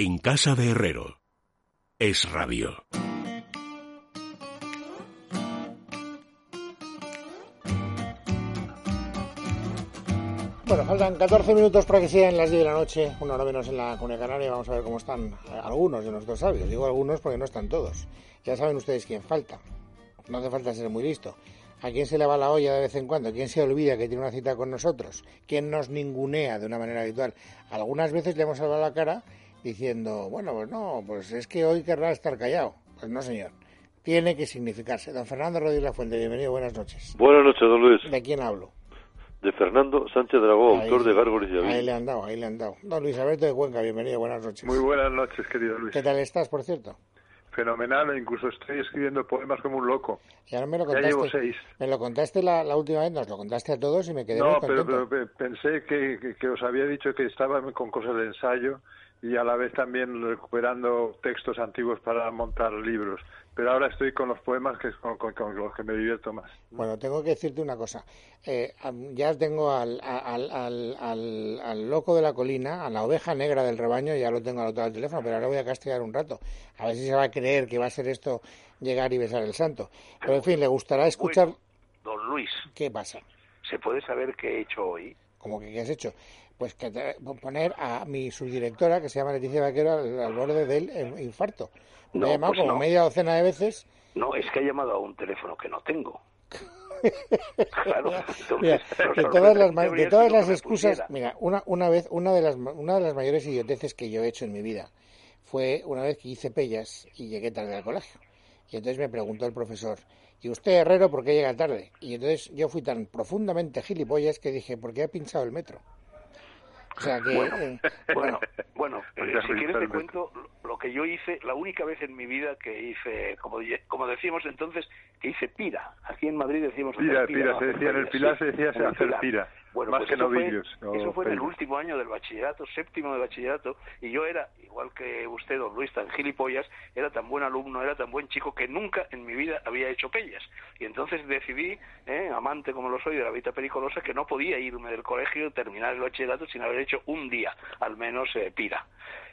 En casa de Herrero. Es radio. Bueno, faltan 14 minutos para que sean las 10 de la noche, una hora menos en la Comunidad Canaria. Vamos a ver cómo están algunos de nuestros sabios. Digo algunos porque no están todos. Ya saben ustedes quién falta. No hace falta ser muy listo. ¿A quién se le va la olla de vez en cuando? ¿Quién se olvida que tiene una cita con nosotros? ¿Quién nos ningunea de una manera habitual? Algunas veces le hemos salvado la cara diciendo, bueno, pues no, pues es que hoy querrá estar callado. Pues no, señor. Tiene que significarse. Don Fernando Rodríguez La Fuente, bienvenido, buenas noches. Buenas noches, don Luis. ¿De quién hablo? De Fernando Sánchez Dragó, autor de Gárgoles y Ahí le han dado, ahí le han dado. Don Luis Alberto de Cuenca, bienvenido, buenas noches. Muy buenas noches, querido Luis. ¿Qué tal estás, por cierto? Fenomenal, e incluso estoy escribiendo poemas como un loco. Y ahora me lo Ya contaste. llevo seis. Me lo contaste la, la última vez, nos lo contaste a todos y me quedé No, muy pero, contento. pero pe- pensé que, que- que os había dicho que estaba con cosas de ensayo y a la vez también recuperando textos antiguos para montar libros. Pero ahora estoy con los poemas que es con, con- con los que me divierto más. Bueno, tengo que decirte una cosa. Eh, ya tengo al, al, al, al, al loco de la colina, a la oveja negra del rebaño, ya lo tengo al otro lado del teléfono, pero ahora voy a castigar un rato. A ver si se va a creer que va a ser esto llegar y besar el santo. Pero en fin, le gustará escuchar. Don Luis, ¿Qué pasa? ¿se puede saber qué he hecho hoy? Como que qué has hecho? Pues que te- poner a mi subdirectora, que se llama Leticia Vaquero, al, al borde del eh, infarto. Me No, ha llamado pues como no. media docena de veces. No, es que ha llamado a un teléfono que no tengo. Claro, Mira, de todas las, de todas las excusas, mira, una, una vez, una de las una de las mayores idioteces que yo he hecho en mi vida fue una vez que hice pellas y llegué tarde al colegio. Y entonces me preguntó el profesor, ¿y usted Herrero por qué llega tarde? Y entonces yo fui tan profundamente gilipollas que dije, ¿por qué ha pinchado el metro? O sea que Bueno, eh, bueno, bueno, eh, si quieres te cuento lo- que yo hice, la única vez en mi vida que hice, como, decíamos entonces, que hice pira. Aquí en Madrid decíamos Pira, hacer pira, no se decía en el pira, Pilar, sí, se decía el hacer Pilar. pira. Bueno, más pues que eso fue- novillos. o Eso fue en el último año del bachillerato, séptimo de bachillerato, y yo era, igual que usted, don Luis, tan gilipollas, era tan buen alumno, era tan buen chico que nunca en mi vida había hecho pellas. Y entonces decidí, eh, amante como lo soy de la vida pericolosa, que no podía irme del colegio y terminar el bachillerato sin haber hecho un día, al menos, eh, pira.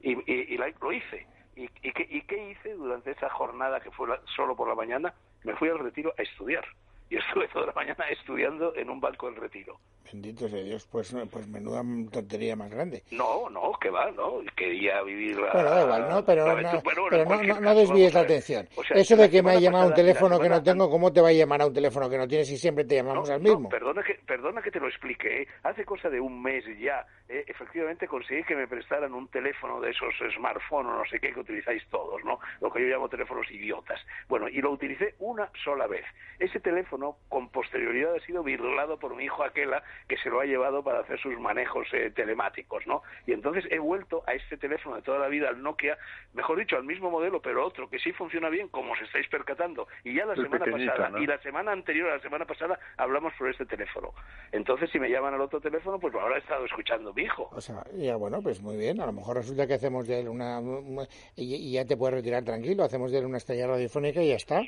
Y, y- y la- lo hice. ¿Y, y, qué, ¿Y qué hice durante esa jornada que fue la- solo por la mañana? Me fui al retiro a estudiar. Y estuve toda la mañana estudiando en un banco del retiro. Bendito sea Dios, pues, pues menuda tontería más grande. No, no, que va, ¿no? Quería vivir la... Bueno, da igual, ¿no? Pero, la no. Bueno, pero no, no- no desvíes la atención. O sea, Eso de que me ha llamado un teléfono que no tengo, ¿cómo te va a llamar a un teléfono que no tienes si siempre te llamamos al mismo? perdona, que, perdona que te lo explique. ¿eh? Hace cosa de un mes ya, eh, efectivamente conseguí que me prestaran un teléfono de esos smartphones o no sé qué que utilizáis todos, ¿no? Lo que yo llamo teléfonos idiotas. Bueno, y lo utilicé una sola vez. Ese teléfono, con posterioridad, ha sido virlado por mi hijo Aquela, que se lo ha llevado para hacer sus manejos eh, telemáticos, ¿no? Y entonces he vuelto a este teléfono de toda la vida, al Nokia, mejor dicho, al mismo modelo, pero otro, que sí funciona bien, como os estáis percatando. Y ya la semana pasada, ¿no? y la semana anterior a la semana pasada, hablamos por este teléfono. Entonces, si me llaman al otro teléfono, pues lo habrá estado escuchando mi hijo. O sea, ya bueno, pues muy bien. A lo mejor resulta que hacemos de él una... una- y, y ya te puedes retirar tranquilo. Hacemos de él una estrella radiofónica y ya está.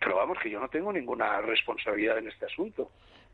Pero vamos, que yo no tengo ninguna responsabilidad en este asunto.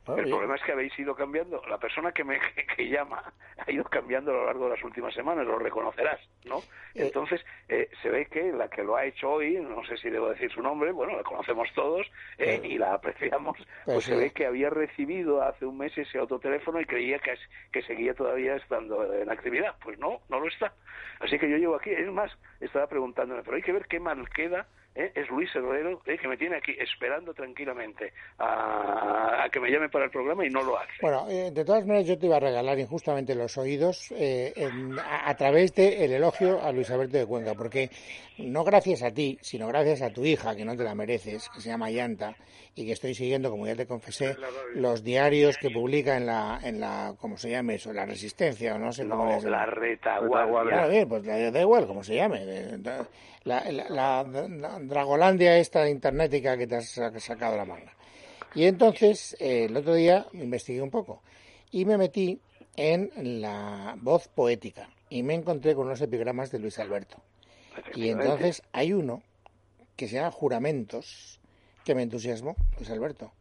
Ah, el bien. problema es que habéis ido cambiando. La persona que me que llama ha ido cambiando a lo largo de las últimas semanas, lo reconocerás, ¿no? Eh. Entonces, eh, se ve que la que lo ha hecho hoy, no sé si debo decir su nombre, bueno, la conocemos todos eh, y la apreciamos, pues sí. se ve que había recibido hace un mes ese otro teléfono y creía que, que seguía todavía estando en actividad. Pues no, no lo está. Así que yo llevo aquí, es más, estaba preguntándome, pero hay que ver qué mal queda ¿eh? es Luis Herrero, ¿eh? que me tiene aquí esperando tranquilamente a, a que me llame para el programa y no lo hace. Bueno, eh, de todas maneras yo te iba a regalar injustamente los oídos eh, en- a, a través del elogio a Luis Alberto de Cuenca, porque no gracias a ti, sino gracias a tu hija, que no te la mereces, que se llama Yanta, y que estoy siguiendo, como ya te confesé, los diarios que publica en la, en la ¿cómo se llame eso? La Resistencia, o no sé cómo no, la retaguardia. Bueno, bien, pues da, igual como se llame. De- la Dragolandia esta internetica que te has sa- sacado la manga. Y entonces, eh, el otro día investigué un poco y me metí en la voz poética y me encontré con unos epigramas de Luis Alberto. Y entonces hay uno que se llama Juramentos que me entusiasmó, Luis Alberto.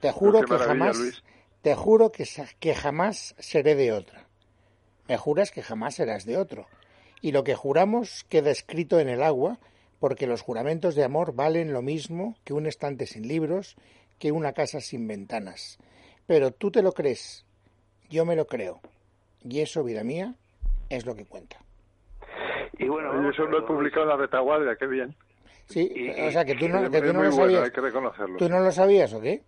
Te juro que jamás, Luis. te juro que, que jamás seré de otra. Me juras que jamás serás de otro. y lo que juramos queda escrito en el agua, porque los juramentos de amor valen lo mismo que un estante sin libros, que una casa sin ventanas. Pero tú te lo crees, yo me lo creo, y eso, vida mía, es lo que cuenta. Y bueno, eso lo he publicado en la retaguardia, qué bien. Sí, o sea que tú no, que tú no lo sabías. hay que reconocerlo. ¿Tú no lo sabías o qué?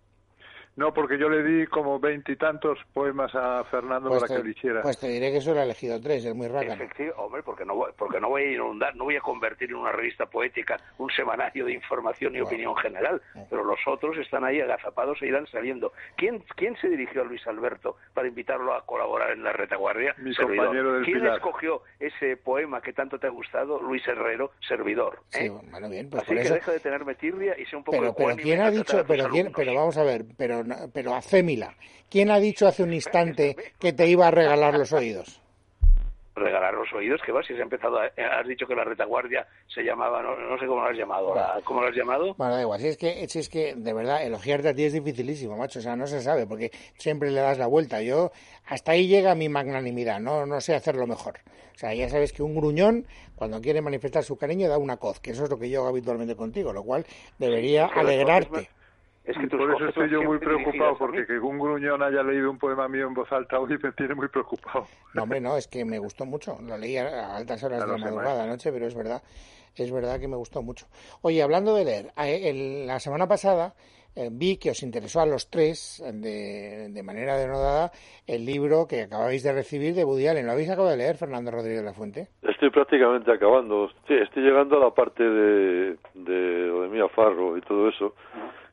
No, porque yo le di como veintitantos poemas a Fernando Pues para te, que lo hiciera. pues te diré que solo he elegido tres, es muy. Efectivo, hombre, porque no, voy, porque no voy a inundar, no voy a convertir en una revista poética un semanario de información y Bueno. opinión general, pero los otros están ahí agazapados e irán saliendo. ¿Quién, ¿Quién se dirigió a Luis Alberto para invitarlo a colaborar en la retaguardia? Mi Servidor. compañero del ¿Quién Pilar. escogió ese poema que tanto te ha gustado? Luis Herrero, servidor. Sí, ¿eh? bueno, bien, pues Así por que eso. deja de tenerme tirria y sea un poco Pero, pero quién ha dicho, pero quién, pero vamos a ver, pero, no- pero hacémila. ¿Quién ha dicho hace un instante que te iba a regalar los oídos? regalar los oídos, que va, si has empezado, a- has dicho que la retaguardia se llamaba, no, no sé cómo lo has llamado, la- ¿cómo lo has llamado? Bueno, da igual, si es que, si es que de verdad elogiarte a ti es dificilísimo, macho, o sea, no se sabe, porque siempre le das la vuelta. Yo, hasta ahí llega mi magnanimidad, no, no sé hacerlo mejor. O sea, ya sabes que un gruñón, cuando quiere manifestar su cariño, da una coz, que eso es lo que yo hago habitualmente contigo, lo cual debería Pero alegrarte. Es que por eso estoy yo muy preocupado, porque que un gruñón haya leído un poema mío en voz alta hoy me tiene muy preocupado. No, hombre, no, es que me gustó mucho. Lo leí a altas horas Ya de la madrugada anoche, pero es verdad, es verdad que me gustó mucho. Oye, hablando de leer, la semana pasada eh, vi que os interesó a los tres, de, de manera denodada, el libro que acabáis de recibir de Woody Allen. ¿Lo habéis acabado de leer, Fernando Rodríguez de la Fuente? Estoy prácticamente acabando. Sí, estoy llegando a la parte de, de de Mia Farro y todo eso,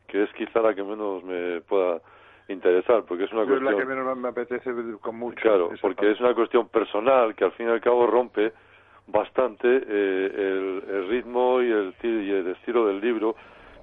que es quizá la que menos me pueda interesar, porque es una Yo es la que cuestión... menos me apetece con mucho. Claro, porque parte. es una cuestión personal que al fin y al cabo rompe bastante eh, el, el ritmo y el, y el estilo del libro,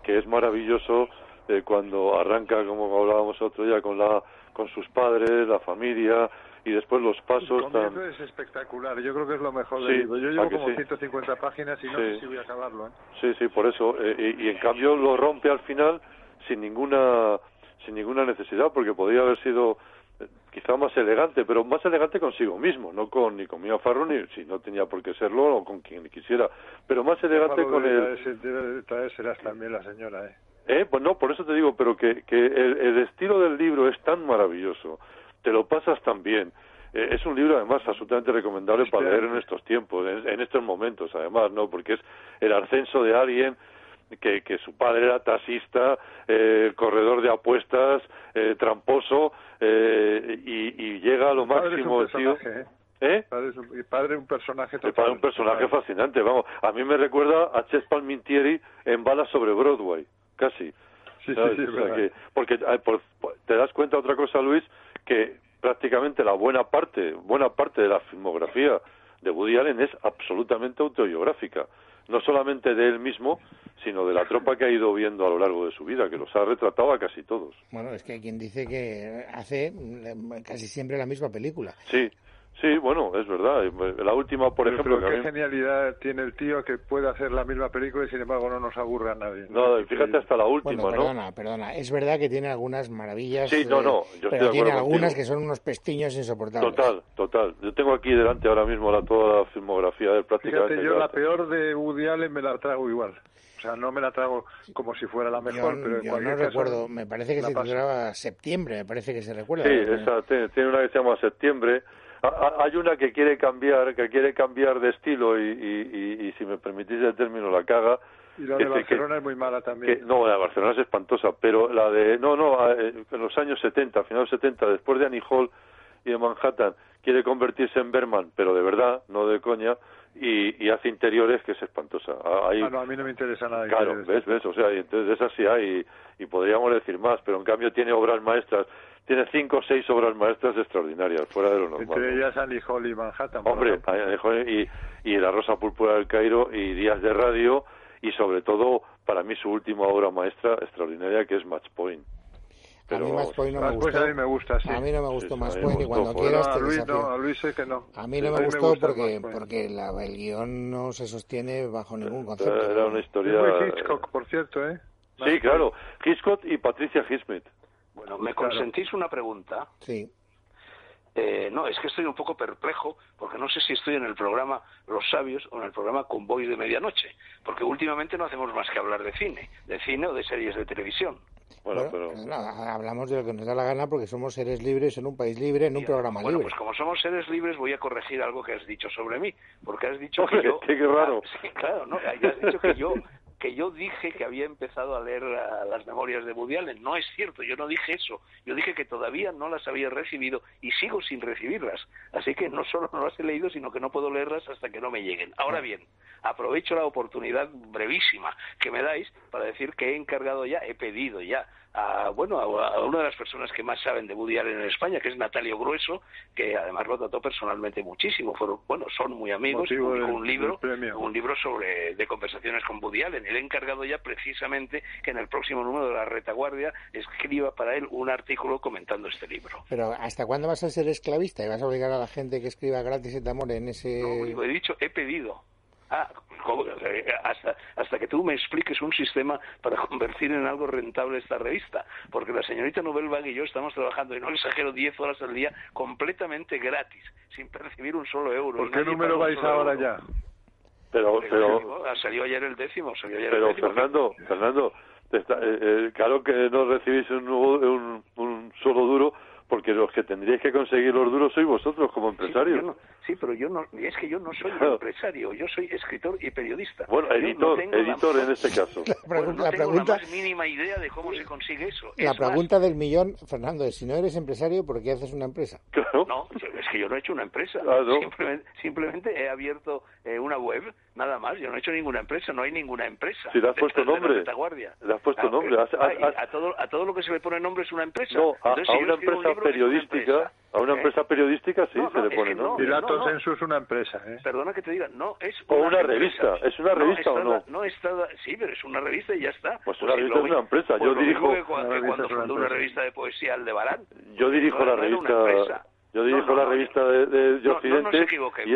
que es maravilloso eh, cuando arranca, como hablábamos otro día, con, la, con sus padres, la familia, y después los pasos tan... es espectacular, yo creo que es lo mejor Sí, del libro. Yo ¿a llevo como sí? 150 páginas y no Sí. sé si voy a acabarlo. ¿eh? Sí, sí, por eso. eh, y, y en cambio lo rompe al final sin ninguna sin ninguna necesidad, porque podría haber sido eh, quizá más elegante, pero más elegante consigo mismo, no con ni con Mia Farrow ni si no tenía por qué serlo o con quien quisiera, pero más elegante con el traérselas también la señora. ¿eh? eh, pues no, por eso te digo, pero que, que el, el estilo del libro es tan maravilloso, te lo pasas tan bien. Eh, es un libro además absolutamente recomendable para leer en estos tiempos, en, en estos momentos además, ¿no? Porque es el ascenso de alguien que, que su padre era taxista, eh, corredor de apuestas, eh, tramposo, eh, y, y llega a lo El padre es máximo un personaje, ¿eh? ¿Eh? Padre es un, el padre un personaje El total. padre es un personaje fascinante, vamos. A mí me recuerda a Ches Palmintieri en Balas sobre Broadway, casi. Sí, sí, sí, O sea verdad. que- porque eh, por- por- te das cuenta otra cosa, Luis, que prácticamente la buena parte, buena parte de la filmografía de Woody Allen es absolutamente autobiográfica, no solamente de él mismo, sino de la tropa que ha ido viendo a lo largo de su vida, que los ha retratado a casi todos. Bueno, es que hay quien dice que hace mm, casi siempre la misma película. Sí, sí, bueno, es verdad. La última, por Pero- ejemplo, pero qué mí- genialidad tiene el tío que puede hacer la misma película y sin embargo no nos aburre a nadie. no, fíjate hasta la última, Bueno, ¿no? perdona, perdona. Es verdad que tiene algunas maravillas. Sí, no, no, yo estoy pero de tiene acuerdo algunas contigo. que son unos pestiños insoportables. Total, total. Yo tengo aquí delante ahora mismo la, toda la filmografía de él prácticamente. Fíjate, yo la peor de Woody Allen me la trago igual. O sea, no me la trago como si fuera la mejor, yo, pero en yo cualquier no caso recuerdo, me parece que se titulaba Septiembre, me parece que se recuerda. Sí, esa, tiene, tiene una que se llama Septiembre. A- Hay una que quiere cambiar, que quiere cambiar de estilo y, y, y- y si me permitís el término la caga. Y la de que- Barcelona es muy mala también. que- no, la de Barcelona es espantosa, pero la de no, no, eh, en los años 70, finales 70, después de Annie Hall y de Manhattan, quiere convertirse en Berman, pero de verdad, no de coña, y, y hace interiores que es espantosa. Ah, Hay, Ah, no, a mí no me interesa nada. Claro, que- ves, ves, o sea, y entonces de esas sí hay, y, y podríamos decir más, pero en cambio tiene obras maestras, tiene cinco o seis obras maestras extraordinarias, fuera de lo normal. Entre ellas Annie Hall y Manhattan. Hombre, y, y La Rosa Púrpura del Cairo y Días de Radio, y sobre todo, para mí, su última obra maestra extraordinaria, que es Match Point. A mí Match Point no me pues gustó. a mí me gusta, sí. A mí no me gustó sí, me Point y cuando quieras No, te a Luis no, a Luis sé que no. A mí no Sí, me gustó gusta porque, porque la, el guion no se sostiene bajo ningún Era, concepto. era una Es historia... muy Hitchcock, por cierto, ¿eh? Sí, claro, Hitchcock y Patricia Highsmith. Bueno, me Claro. consentís una pregunta. Sí. Eh, no, es que estoy un poco perplejo porque no sé si estoy en el programa Los Sabios o en el programa Convoy de Medianoche, porque últimamente no hacemos más que hablar de cine, de cine o de series de televisión. Bueno, pero... Pues hablamos de lo que nos da la gana porque somos seres libres en un país libre, en un programa libre. Bueno, pues como somos seres libres voy a corregir algo que has dicho sobre mí, porque has dicho que yo... Qué, raro. Ah, claro, no, has dicho que yo que yo dije que había empezado a leer las memorias de Woody Allen. No es cierto, yo no dije eso. Yo dije que todavía no las había recibido y sigo sin recibirlas. Así que no solo no las he leído, sino que no puedo leerlas hasta que no me lleguen. Ahora bien, aprovecho la oportunidad brevísima que me dais para decir que he encargado ya, he pedido ya a, bueno, a, una de las personas que más saben de Woody Allen en España, que es Natalio Grueso, que además lo trató personalmente muchísimo. Fueron, bueno, son muy amigos. un libro, un libro sobre de conversaciones con Woody Allen. Él ha encargado ya precisamente que en el próximo número de la Retaguardia escriba para él un artículo comentando este libro. Pero ¿hasta cuándo vas a ser esclavista y vas a obligar a la gente que escriba gratis de amor en ese? No, he dicho, he pedido. Ah, hasta, hasta que tú me expliques un sistema para convertir en algo rentable esta revista. Porque la señorita Nobel Bag y yo estamos trabajando, y no exagero, 10 horas al día completamente gratis, sin percibir un solo euro. ¿Por qué número vais ahora ya? Pero, pero, salió ayer el décimo. pero Fernando, Fernando, eh, eh, claro que no recibís un, un, un solo duro porque los que tendríais que conseguir los duros sois vosotros como empresarios. Sí, pero yo no, es que yo no soy empresario, yo soy escritor y periodista. Bueno, editor, editor en este caso. La, pregunta, la mínima idea de cómo se consigue eso. La pregunta del millón, Fernando, es si no eres empresario, ¿por qué haces una empresa? Claro. No, es que yo no he hecho una empresa. Ah, simplemente, he abierto eh, una web, nada más. Yo no he hecho ninguna empresa, no hay ninguna empresa. Si le has puesto nombre. Le has puesto nombre. a, todo, a todo lo que se le pone nombre es una empresa. No, a, una empresa periodística. A una ¿Eh? empresa periodística sí se le pone nombre. Datos Censo es una empresa, ¿eh? Perdona que te diga, no es O una, revista, ¿es una revista o no? No está, sí, pero es una revista y ya está. Pues una revista es una empresa. Yo dirijo... Que cuando, fundó una revista de poesía Aldebarán. Yo dirijo la revista... Yo dirijo la revista de, de, Occidente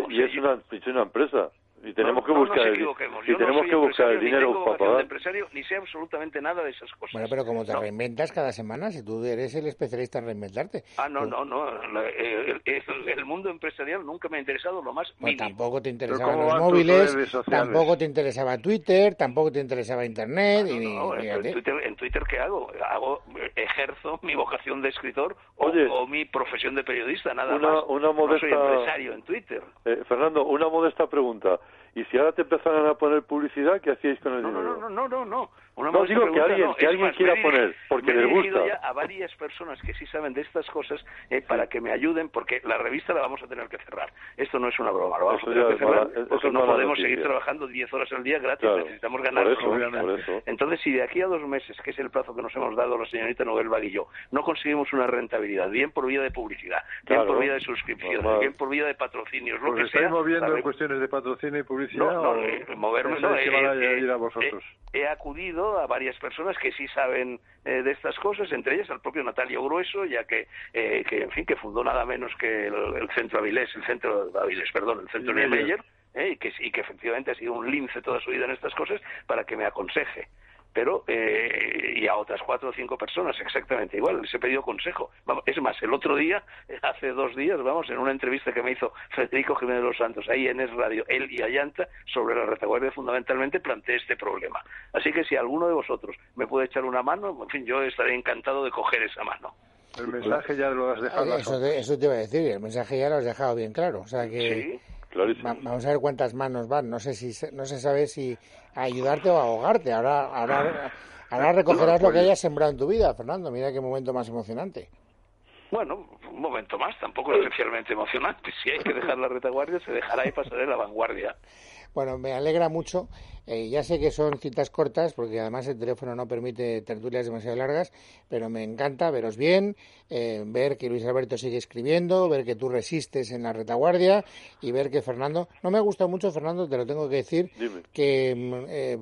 y, es, una, es una empresa y tenemos que buscar el, y tenemos que buscar el dinero para pagar. empresario ni sé absolutamente nada de esas cosas. Bueno, pero como te reinventas cada semana, si tú eres el especialista en reinventarte. Ah, no, no, no. El, mundo empresarial nunca me ha interesado lo más mínimo. Tampoco te interesaban los móviles, tampoco te interesaba Twitter, tampoco te interesaba Internet. y, en, Twitter, en, Twitter, ¿qué hago? hago Ejerzo mi vocación de escritor o, mi profesión de periodista, nada más. Una modesta... No soy empresario en Twitter. Eh, Fernando, una modesta pregunta. Y si ahora te empezaran a poner publicidad, ¿qué hacíais con el no, dinero? No, no, no, no, no. No digo que alguien, que alguien quiera poner, porque les gusta. ya a varias personas que sí saben de estas cosas eh, para que me ayuden, porque la revista la vamos a tener que cerrar. Esto no es una broma, lo vamos a tener que cerrar porque no podemos seguir trabajando 10 horas al día gratis, necesitamos ganar. Entonces, si de aquí a dos meses, que es el plazo que nos hemos dado la señorita Nobel y yo, no conseguimos una rentabilidad, bien por vía de publicidad, bien por vía de suscripciones, bien por vía de patrocinios, lo pues que sea. moviendo en cuestiones de patrocinio y publicidad no, no, eh, moverme no. He, acudido a varias personas que sí saben eh, de estas cosas, entre ellas al propio Natalio Grueso, ya que, eh, que en fin, que fundó nada menos que el, Centro Avilés, el Centro Avilés, perdón, el Centro Niemeyer, y, que, y que efectivamente ha sido un lince toda su vida en estas cosas, para que me aconseje pero eh, y a otras cuatro o cinco personas exactamente igual les he pedido consejo. Vamos, es más el otro día hace dos días vamos en una entrevista que me hizo Federico Jiménez de los Santos ahí en Es Radio él y Ayanta sobre la retaguardia fundamentalmente planteé este problema. Así que si alguno de vosotros me puede echar una mano en fin yo estaré encantado de coger esa mano. El mensaje ya lo has dejado. Eso, eso te iba a decir el mensaje ya lo has dejado bien claro o sea que vamos a ver cuántas manos van. No sé si no se sabe si ayudarte o ahogarte. Ahora, ahora, ahora recogerás lo que hayas sembrado en tu vida, Fernando. Mira qué momento más emocionante. Bueno, un momento más, tampoco especialmente emocionante. Si hay que dejar la retaguardia, se dejará y pasaré la vanguardia. Bueno, me alegra mucho. Eh, ya sé que son citas cortas, porque además el teléfono no permite tertulias demasiado largas, pero me encanta veros bien, eh, ver que Luis Alberto sigue escribiendo, ver que tú resistes en la retaguardia y ver que Fernando. No me gusta mucho, Fernando, te lo tengo que decir, que mm, eh,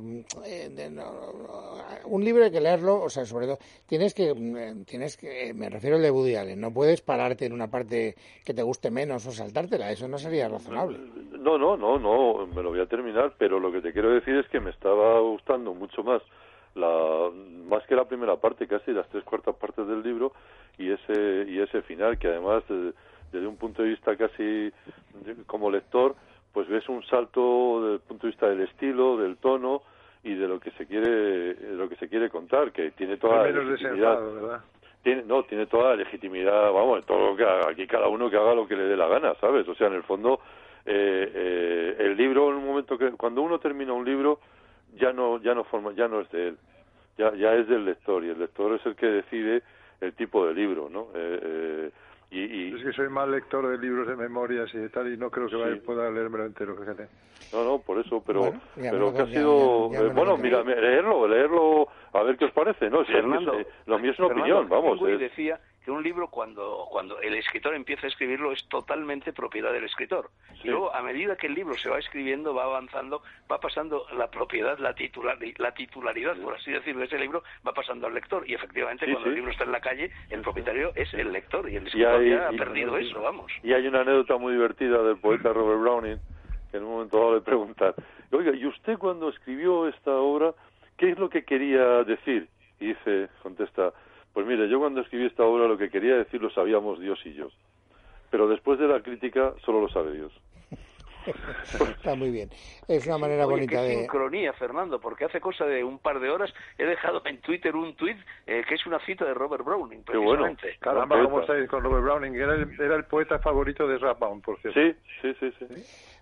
un libro hay que leerlo, o sea, sobre todo, tienes que, mm, tienes que, me refiero al de Woody Allen, no puedes pararte en una parte que te guste menos o saltártela, eso no sería razonable. No, no, no, no, me lo voy a terminar, pero lo que te quiero decir es que me estaba gustando mucho más la más que la primera parte, casi las tres cuartas partes del libro y ese y ese final que además eh, desde un punto de vista casi como lector, pues ves un salto desde el punto de vista del estilo, del tono y de lo que se quiere, de lo que se quiere contar, que tiene toda la legitimidad. ¿verdad? Tiene, no, tiene toda la legitimidad, vamos, todo lo que haga, aquí cada uno que haga lo que le dé la gana, ¿sabes? O sea, en el fondo, eh, eh, el libro, en un momento que, cuando uno termina un libro, ya no, ya no forma, ya no es de él, ya, ya es del lector, y el lector es el que decide el tipo de libro, ¿no? Eh, eh, y, y, Es que soy mal lector de libros de memorias y de tal, y no creo que Sí. vaya- pueda leérmelo entero, fíjate. No, no, por eso, pero, Bueno, pero lo- que ha ya- sido, ya- ya me eh, bueno, mira, leerlo, leerlo, a ver qué os parece, ¿no? Si es Fernando, es- lo mío es una Fernando opinión, vamos. Es- decía que un libro cuando, cuando el escritor empieza a escribirlo es totalmente propiedad del escritor. Sí. Y luego, a medida que el libro se va escribiendo, va avanzando, va pasando la propiedad, la, titular, la titularidad, por así decirlo, de ese libro, va pasando al lector. Y efectivamente, Sí, cuando sí. el libro está en la calle, el propietario es el lector y el escritor hay- ya ha y- perdido eso, vamos. Y hay una anécdota muy divertida del poeta Robert Browning, que en un momento dado le preguntan, oiga, ¿y usted cuando escribió esta obra, qué es lo que quería decir? Y dice, contesta, pues mire, yo cuando escribí esta obra lo que quería decir lo sabíamos Dios y yo. Pero después de la crítica solo lo sabe Dios. Está muy bien. Es una manera Oye, bonita qué de... sincronía, Fernando, porque hace cosa de un par de horas he dejado en Twitter un tuit eh, que es una cita de Robert Browning, Qué bueno. precisamente. Caramba, ¿cómo estáis con Robert Browning? Era el, era el poeta favorito de Rathbone, por cierto. Sí, sí, sí, sí.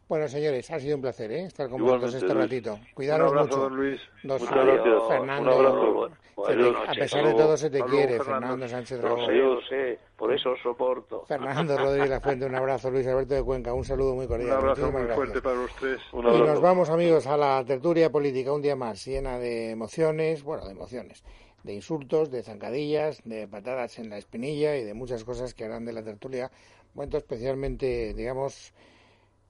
Bueno, señores, ha sido un placer ¿eh? estar con Igualmente, vosotros este Luis. ratito. Un Cuidaros abrazo, mucho. don Luis. Dos- Muchas Adiós. gracias. Fernando, Un abrazo. te- a pesar de todo se te quiere, Fernando. Fernando Sánchez Lo Dragó. sé, por eso os soporto. Fernando Rodríguez La Fuente, un abrazo. Luis Alberto de Cuenca, un saludo muy Un cordial. abrazo Muchísimas muy fuerte para los tres. Un Y abrazo. nos vamos, amigos, a la tertulia política un día más, llena de emociones, bueno, de emociones, de insultos, de zancadillas, de patadas en la espinilla y de muchas cosas que harán de la tertulia un momento especialmente, digamos,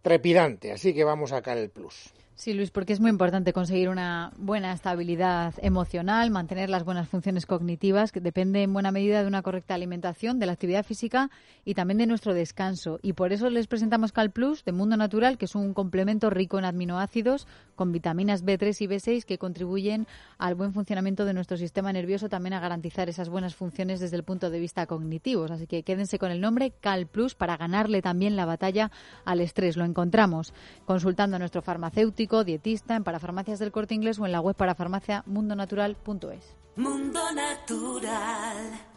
trepidante. Así que vamos a sacar el plus. Sí, Luis, porque es muy importante conseguir una buena estabilidad emocional, mantener las buenas funciones cognitivas, que depende en buena medida de una correcta alimentación, de la actividad física y también de nuestro descanso. Y por eso les presentamos Cal Plus de Mundo Natural, que es un complemento rico en aminoácidos con vitaminas B3 y B6 que contribuyen al buen funcionamiento de nuestro sistema nervioso, también a garantizar esas buenas funciones desde el punto de vista cognitivo. Así que quédense con el nombre Cal Plus para ganarle también la batalla al estrés. Lo encontramos consultando a nuestro farmacéutico, dietista, en parafarmacias del corte inglés o en la web parafarmaciamundonatural.es. Mundo Natural.